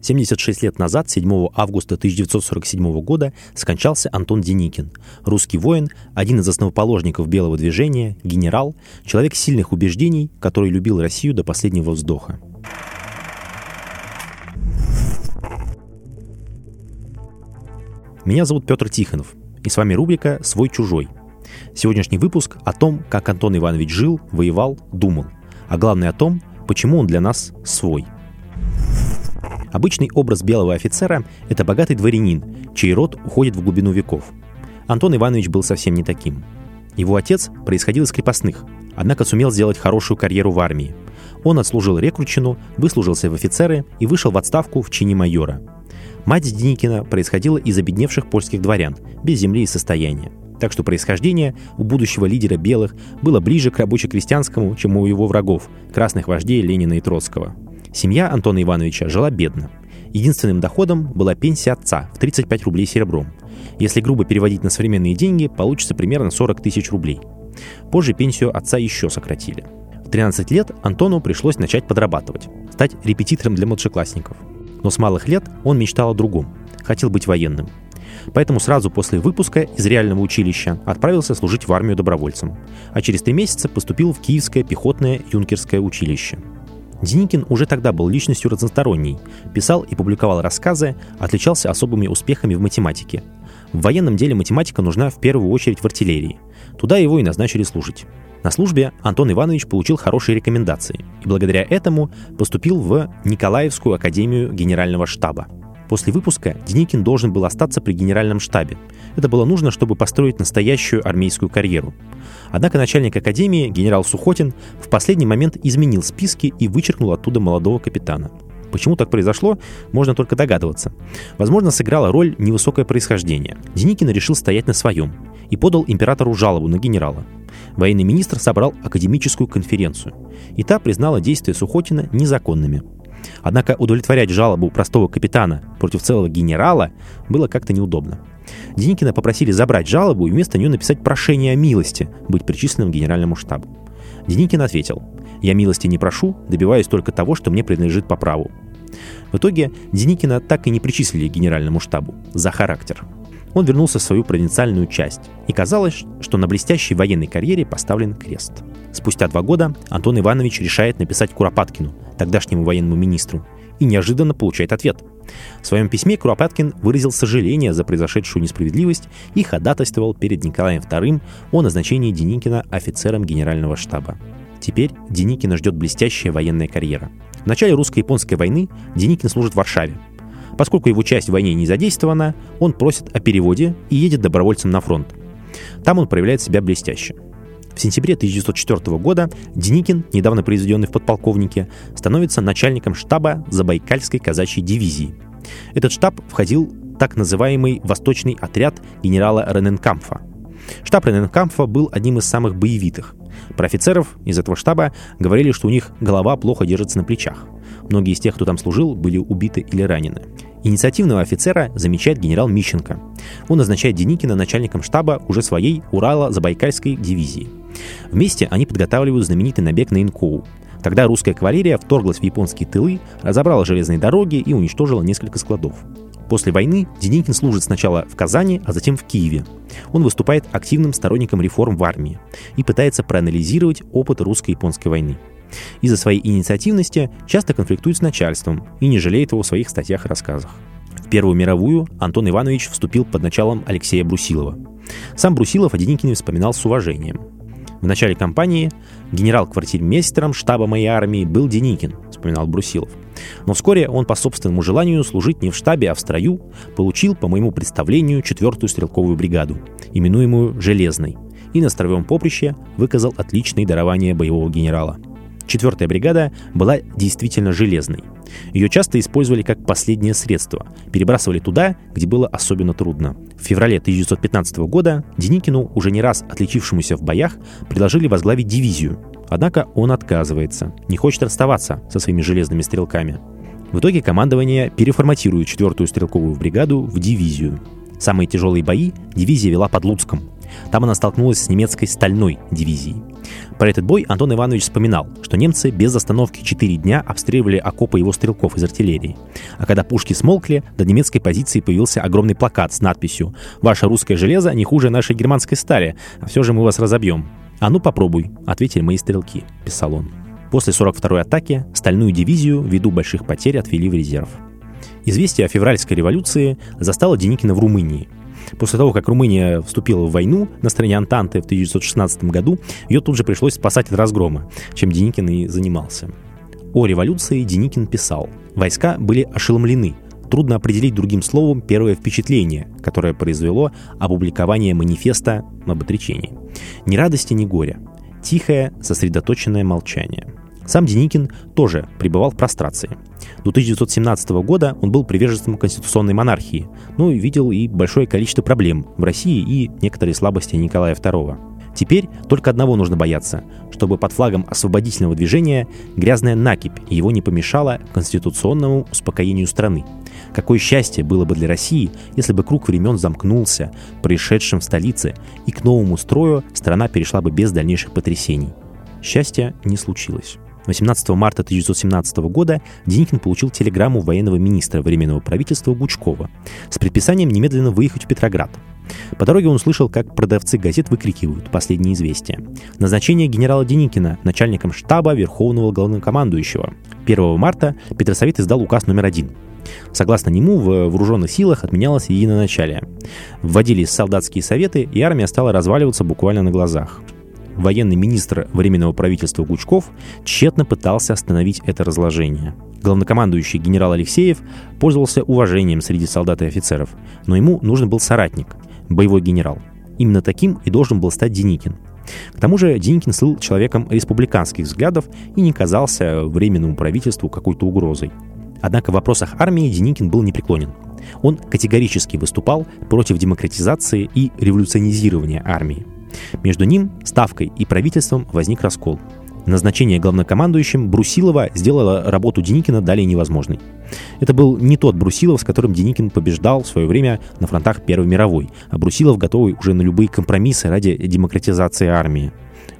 76 лет назад, 7 августа 1947 года, скончался Антон Деникин. Русский воин, один из основоположников белого движения, генерал, человек сильных убеждений, который любил Россию до последнего вздоха. Меня зовут Петр Тихонов, и с вами рубрика «Свой-чужой». Сегодняшний выпуск о том, как Антон Иванович жил, воевал, думал, а главное о том, почему он для нас свой – Обычный образ белого офицера – это богатый дворянин, чей род уходит в глубину веков. Антон Иванович был совсем не таким. Его отец происходил из крепостных, однако сумел сделать хорошую карьеру в армии. Он отслужил рекрутчину, выслужился в офицеры и вышел в отставку в чине майора. Мать Деникина происходила из обедневших польских дворян, без земли и состояния. Так что происхождение у будущего лидера белых было ближе к рабоче-крестьянскому, чем у его врагов, красных вождей Ленина и Троцкого – Семья Антона Ивановича жила бедно. Единственным доходом была пенсия отца в 35 рублей серебром. Если грубо переводить на современные деньги, получится примерно 40 тысяч рублей. Позже пенсию отца еще сократили. В 13 лет Антону пришлось начать подрабатывать, стать репетитором для младшеклассников. Но с малых лет он мечтал о другом, хотел быть военным. Поэтому сразу после выпуска из реального училища отправился служить в армию добровольцем, а через три месяца поступил в Киевское пехотное юнкерское училище – Деникин уже тогда был личностью разносторонней, писал и публиковал рассказы, отличался особыми успехами в математике. В военном деле математика нужна в первую очередь в артиллерии. Туда его и назначили служить. На службе Антон Иванович получил хорошие рекомендации и благодаря этому поступил в Николаевскую академию генерального штаба – После выпуска Деникин должен был остаться при генеральном штабе. Это было нужно, чтобы построить настоящую армейскую карьеру. Однако начальник академии, генерал Сухотин, в последний момент изменил списки и вычеркнул оттуда молодого капитана. Почему так произошло, можно только догадываться. Возможно, сыграла роль невысокое происхождение. Деникин решил стоять на своем и подал императору жалобу на генерала. Военный министр собрал академическую конференцию, и та признала действия Сухотина незаконными – Однако удовлетворять жалобу простого капитана против целого генерала было как-то неудобно. Деникина попросили забрать жалобу и вместо нее написать прошение о милости быть причисленным к генеральному штабу. Деникин ответил, «Я милости не прошу, добиваюсь только того, что мне принадлежит по праву». В итоге Деникина так и не причислили к генеральному штабу за характер. Он вернулся в свою провинциальную часть, и казалось, что на блестящей военной карьере поставлен крест. Спустя два года Антон Иванович решает написать Куропаткину, тогдашнему военному министру, и неожиданно получает ответ. В своем письме Куропаткин выразил сожаление за произошедшую несправедливость и ходатайствовал перед Николаем II о назначении Деникина офицером генерального штаба. Теперь Деникина ждет блестящая военная карьера. В начале русско-японской войны Деникин служит в Варшаве. Поскольку его часть в войне не задействована, он просит о переводе и едет добровольцем на фронт. Там он проявляет себя блестяще – в сентябре 1904 года Деникин, недавно произведенный в подполковнике, становится начальником штаба Забайкальской казачьей дивизии. Этот штаб входил так называемый «Восточный отряд» генерала Рененкамфа. Штаб Рененкамфа был одним из самых боевитых. Про офицеров из этого штаба говорили, что у них голова плохо держится на плечах. Многие из тех, кто там служил, были убиты или ранены. Инициативного офицера замечает генерал Мищенко. Он назначает Деникина начальником штаба уже своей Урала-Забайкальской дивизии. Вместе они подготавливают знаменитый набег на Инкоу. Тогда русская кавалерия вторглась в японские тылы, разобрала железные дороги и уничтожила несколько складов. После войны Деникин служит сначала в Казани, а затем в Киеве. Он выступает активным сторонником реформ в армии и пытается проанализировать опыт русско-японской войны. Из-за своей инициативности часто конфликтует с начальством и не жалеет его в своих статьях и рассказах. В Первую мировую Антон Иванович вступил под началом Алексея Брусилова. Сам Брусилов о Деникине вспоминал с уважением. В начале кампании генерал-квартирмейстером штаба моей армии был Деникин, вспоминал Брусилов. Но вскоре он по собственному желанию служить не в штабе, а в строю получил, по моему представлению, четвертую стрелковую бригаду, именуемую «Железной», и на строевом поприще выказал отличные дарования боевого генерала – Четвертая бригада была действительно железной. Ее часто использовали как последнее средство, перебрасывали туда, где было особенно трудно. В феврале 1915 года Деникину, уже не раз отличившемуся в боях, предложили возглавить дивизию. Однако он отказывается, не хочет расставаться со своими железными стрелками. В итоге командование переформатирует четвертую стрелковую бригаду в дивизию. Самые тяжелые бои дивизия вела под Луцком. Там она столкнулась с немецкой стальной дивизией. Про этот бой Антон Иванович вспоминал, что немцы без остановки 4 дня обстреливали окопы его стрелков из артиллерии. А когда пушки смолкли, до немецкой позиции появился огромный плакат с надписью «Ваше русское железо не хуже нашей германской стали, а все же мы вас разобьем». «А ну попробуй», — ответили мои стрелки, — писал он. После 42-й атаки стальную дивизию ввиду больших потерь отвели в резерв. Известие о февральской революции застало Деникина в Румынии. После того, как Румыния вступила в войну на стороне Антанты в 1916 году, ее тут же пришлось спасать от разгрома, чем Деникин и занимался. О революции Деникин писал. Войска были ошеломлены. Трудно определить другим словом первое впечатление, которое произвело опубликование манифеста об отречении. Ни радости, ни горя. Тихое, сосредоточенное молчание. Сам Деникин тоже пребывал в прострации. До 1917 года он был приверженцем конституционной монархии, но видел и большое количество проблем в России и некоторые слабости Николая II. Теперь только одного нужно бояться, чтобы под флагом освободительного движения грязная накипь его не помешала конституционному успокоению страны. Какое счастье было бы для России, если бы круг времен замкнулся, происшедшим в столице, и к новому строю страна перешла бы без дальнейших потрясений. Счастья не случилось. 18 марта 1917 года Деникин получил телеграмму военного министра Временного правительства Гучкова с предписанием немедленно выехать в Петроград. По дороге он услышал, как продавцы газет выкрикивают последние известия. Назначение генерала Деникина начальником штаба Верховного главнокомандующего. 1 марта Петросовет издал указ номер один. Согласно нему, в вооруженных силах отменялось единоначалие. Вводились солдатские советы, и армия стала разваливаться буквально на глазах военный министр Временного правительства Гучков тщетно пытался остановить это разложение. Главнокомандующий генерал Алексеев пользовался уважением среди солдат и офицеров, но ему нужен был соратник, боевой генерал. Именно таким и должен был стать Деникин. К тому же Деникин был человеком республиканских взглядов и не казался Временному правительству какой-то угрозой. Однако в вопросах армии Деникин был непреклонен. Он категорически выступал против демократизации и революционизирования армии. Между ним, Ставкой и правительством возник раскол. Назначение главнокомандующим Брусилова сделало работу Деникина далее невозможной. Это был не тот Брусилов, с которым Деникин побеждал в свое время на фронтах Первой мировой, а Брусилов готовый уже на любые компромиссы ради демократизации армии.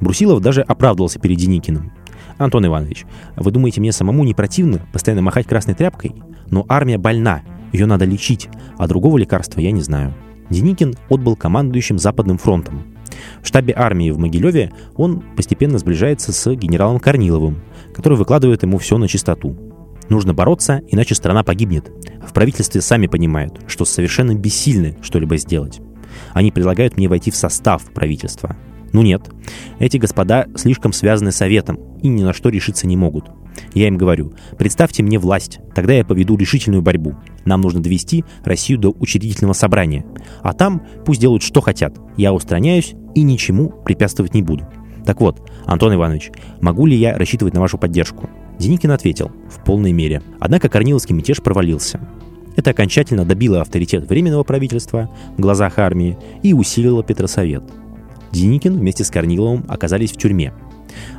Брусилов даже оправдывался перед Деникиным. Антон Иванович, вы думаете, мне самому не противно постоянно махать красной тряпкой? Но армия больна, ее надо лечить, а другого лекарства я не знаю. Деникин отбыл командующим Западным фронтом. В штабе армии в Могилеве он постепенно сближается с генералом Корниловым, который выкладывает ему все на чистоту. Нужно бороться, иначе страна погибнет. В правительстве сами понимают, что совершенно бессильны что-либо сделать. Они предлагают мне войти в состав правительства. Ну нет, эти господа слишком связаны советом и ни на что решиться не могут. Я им говорю, представьте мне власть, тогда я поведу решительную борьбу. Нам нужно довести Россию до учредительного собрания. А там пусть делают, что хотят. Я устраняюсь и ничему препятствовать не буду. Так вот, Антон Иванович, могу ли я рассчитывать на вашу поддержку? Деникин ответил, в полной мере. Однако Корниловский мятеж провалился. Это окончательно добило авторитет Временного правительства в глазах армии и усилило Петросовет. Деникин вместе с Корниловым оказались в тюрьме –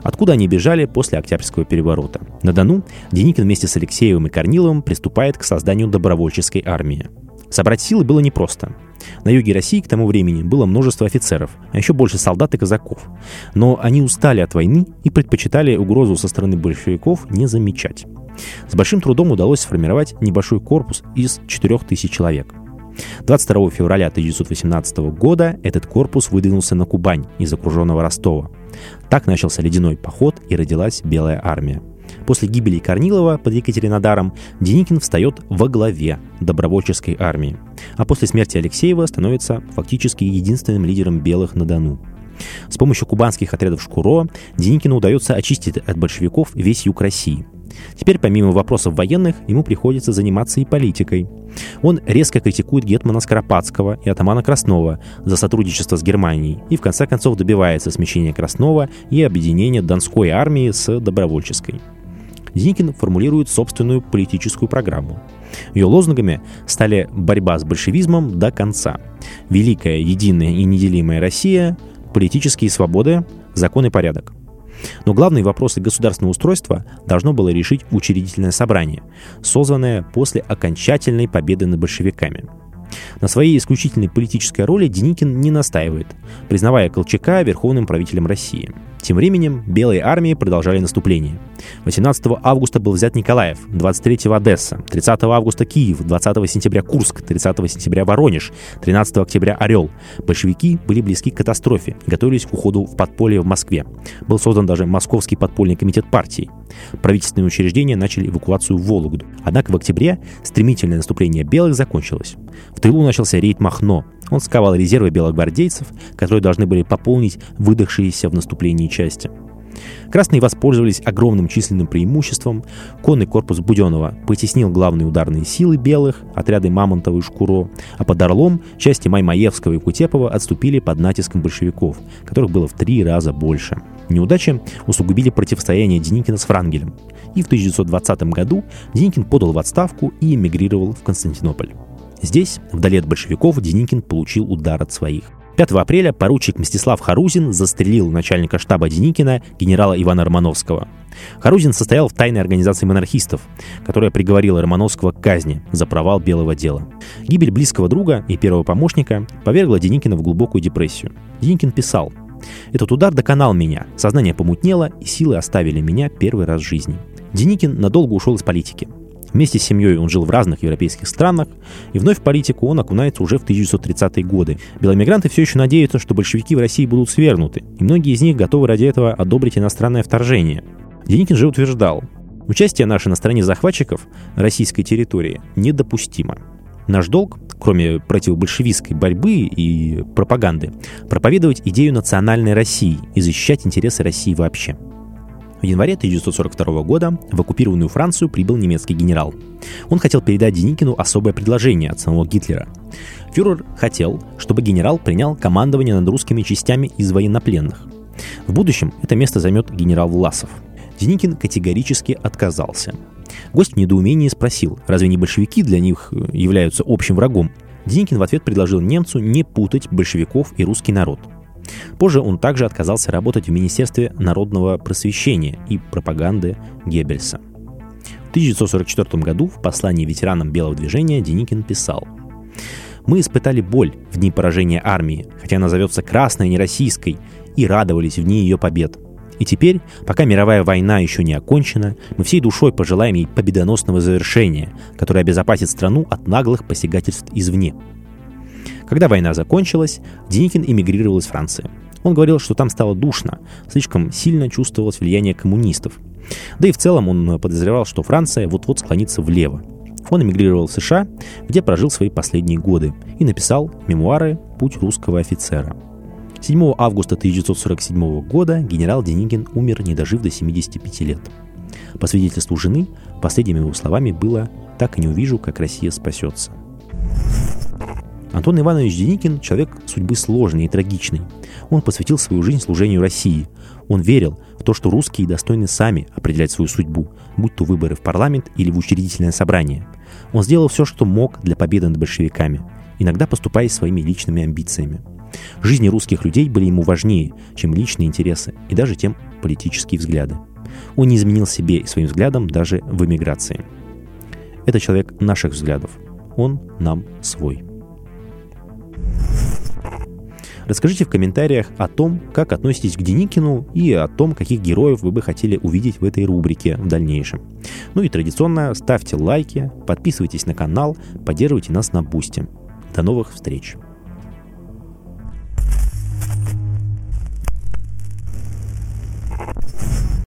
откуда они бежали после Октябрьского переворота. На Дону Деникин вместе с Алексеевым и Корниловым приступает к созданию добровольческой армии. Собрать силы было непросто. На юге России к тому времени было множество офицеров, а еще больше солдат и казаков. Но они устали от войны и предпочитали угрозу со стороны большевиков не замечать. С большим трудом удалось сформировать небольшой корпус из 4000 человек. 22 февраля 1918 года этот корпус выдвинулся на Кубань из окруженного Ростова. Так начался ледяной поход и родилась Белая армия. После гибели Корнилова под Екатеринодаром Деникин встает во главе добровольческой армии, а после смерти Алексеева становится фактически единственным лидером белых на Дону. С помощью кубанских отрядов Шкуро Деникину удается очистить от большевиков весь юг России – Теперь, помимо вопросов военных, ему приходится заниматься и политикой. Он резко критикует Гетмана Скоропадского и атамана Краснова за сотрудничество с Германией и в конце концов добивается смещения Краснова и объединения Донской армии с добровольческой. Деникин формулирует собственную политическую программу. Ее лозунгами стали борьба с большевизмом до конца, великая, единая и неделимая Россия, политические свободы, закон и порядок. Но главные вопросы государственного устройства должно было решить учредительное собрание, созванное после окончательной победы над большевиками. На своей исключительной политической роли Деникин не настаивает, признавая Колчака верховным правителем России. Тем временем белые армии продолжали наступление. 18 августа был взят Николаев, 23 Одесса, 30 августа Киев, 20 сентября Курск, 30 сентября Воронеж, 13 октября Орел. Большевики были близки к катастрофе готовились к уходу в подполье в Москве. Был создан даже Московский подпольный комитет партии. Правительственные учреждения начали эвакуацию в Вологду. Однако в октябре стремительное наступление белых закончилось. В тылу начался рейд Махно, он сковал резервы белогвардейцев, которые должны были пополнить выдохшиеся в наступлении части. Красные воспользовались огромным численным преимуществом. Конный корпус Буденова потеснил главные ударные силы белых, отряды Мамонтова и Шкуро, а под Орлом части Маймаевского и Кутепова отступили под натиском большевиков, которых было в три раза больше. Неудачи усугубили противостояние Деникина с Франгелем. И в 1920 году Деникин подал в отставку и эмигрировал в Константинополь. Здесь, вдали от большевиков, Деникин получил удар от своих. 5 апреля поручик Мстислав Харузин застрелил начальника штаба Деникина генерала Ивана Романовского. Харузин состоял в тайной организации монархистов, которая приговорила Романовского к казни за провал белого дела. Гибель близкого друга и первого помощника повергла Деникина в глубокую депрессию. Деникин писал «Этот удар доконал меня, сознание помутнело, и силы оставили меня первый раз в жизни». Деникин надолго ушел из политики. Вместе с семьей он жил в разных европейских странах, и вновь в политику он окунается уже в 1930-е годы. Беломигранты все еще надеются, что большевики в России будут свергнуты, и многие из них готовы ради этого одобрить иностранное вторжение. Деникин же утверждал, участие наше на стороне захватчиков российской территории недопустимо. Наш долг, кроме противобольшевистской борьбы и пропаганды, проповедовать идею национальной России и защищать интересы России вообще – в январе 1942 года в оккупированную Францию прибыл немецкий генерал. Он хотел передать Деникину особое предложение от самого Гитлера. Фюрер хотел, чтобы генерал принял командование над русскими частями из военнопленных. В будущем это место займет генерал Власов. Деникин категорически отказался. Гость в недоумении спросил, разве не большевики для них э, являются общим врагом? Деникин в ответ предложил немцу не путать большевиков и русский народ – Позже он также отказался работать в Министерстве народного просвещения и пропаганды Геббельса. В 1944 году в послании ветеранам Белого движения Деникин писал «Мы испытали боль в дни поражения армии, хотя она зовется Красной, а не Российской, и радовались в дни ее побед. И теперь, пока мировая война еще не окончена, мы всей душой пожелаем ей победоносного завершения, которое обезопасит страну от наглых посягательств извне. Когда война закончилась, Деникин эмигрировал из Франции. Он говорил, что там стало душно, слишком сильно чувствовалось влияние коммунистов. Да и в целом он подозревал, что Франция вот-вот склонится влево. Он эмигрировал в США, где прожил свои последние годы и написал мемуары «Путь русского офицера». 7 августа 1947 года генерал Деникин умер, не дожив до 75 лет. По свидетельству жены, последними его словами было «Так и не увижу, как Россия спасется». Антон Иванович Деникин – человек судьбы сложный и трагичный. Он посвятил свою жизнь служению России. Он верил в то, что русские достойны сами определять свою судьбу, будь то выборы в парламент или в учредительное собрание. Он сделал все, что мог для победы над большевиками, иногда поступая своими личными амбициями. Жизни русских людей были ему важнее, чем личные интересы и даже тем политические взгляды. Он не изменил себе и своим взглядам даже в эмиграции. Это человек наших взглядов. Он нам свой. Расскажите в комментариях о том, как относитесь к Деникину и о том, каких героев вы бы хотели увидеть в этой рубрике в дальнейшем. Ну и традиционно ставьте лайки, подписывайтесь на канал, поддерживайте нас на Бусте. До новых встреч!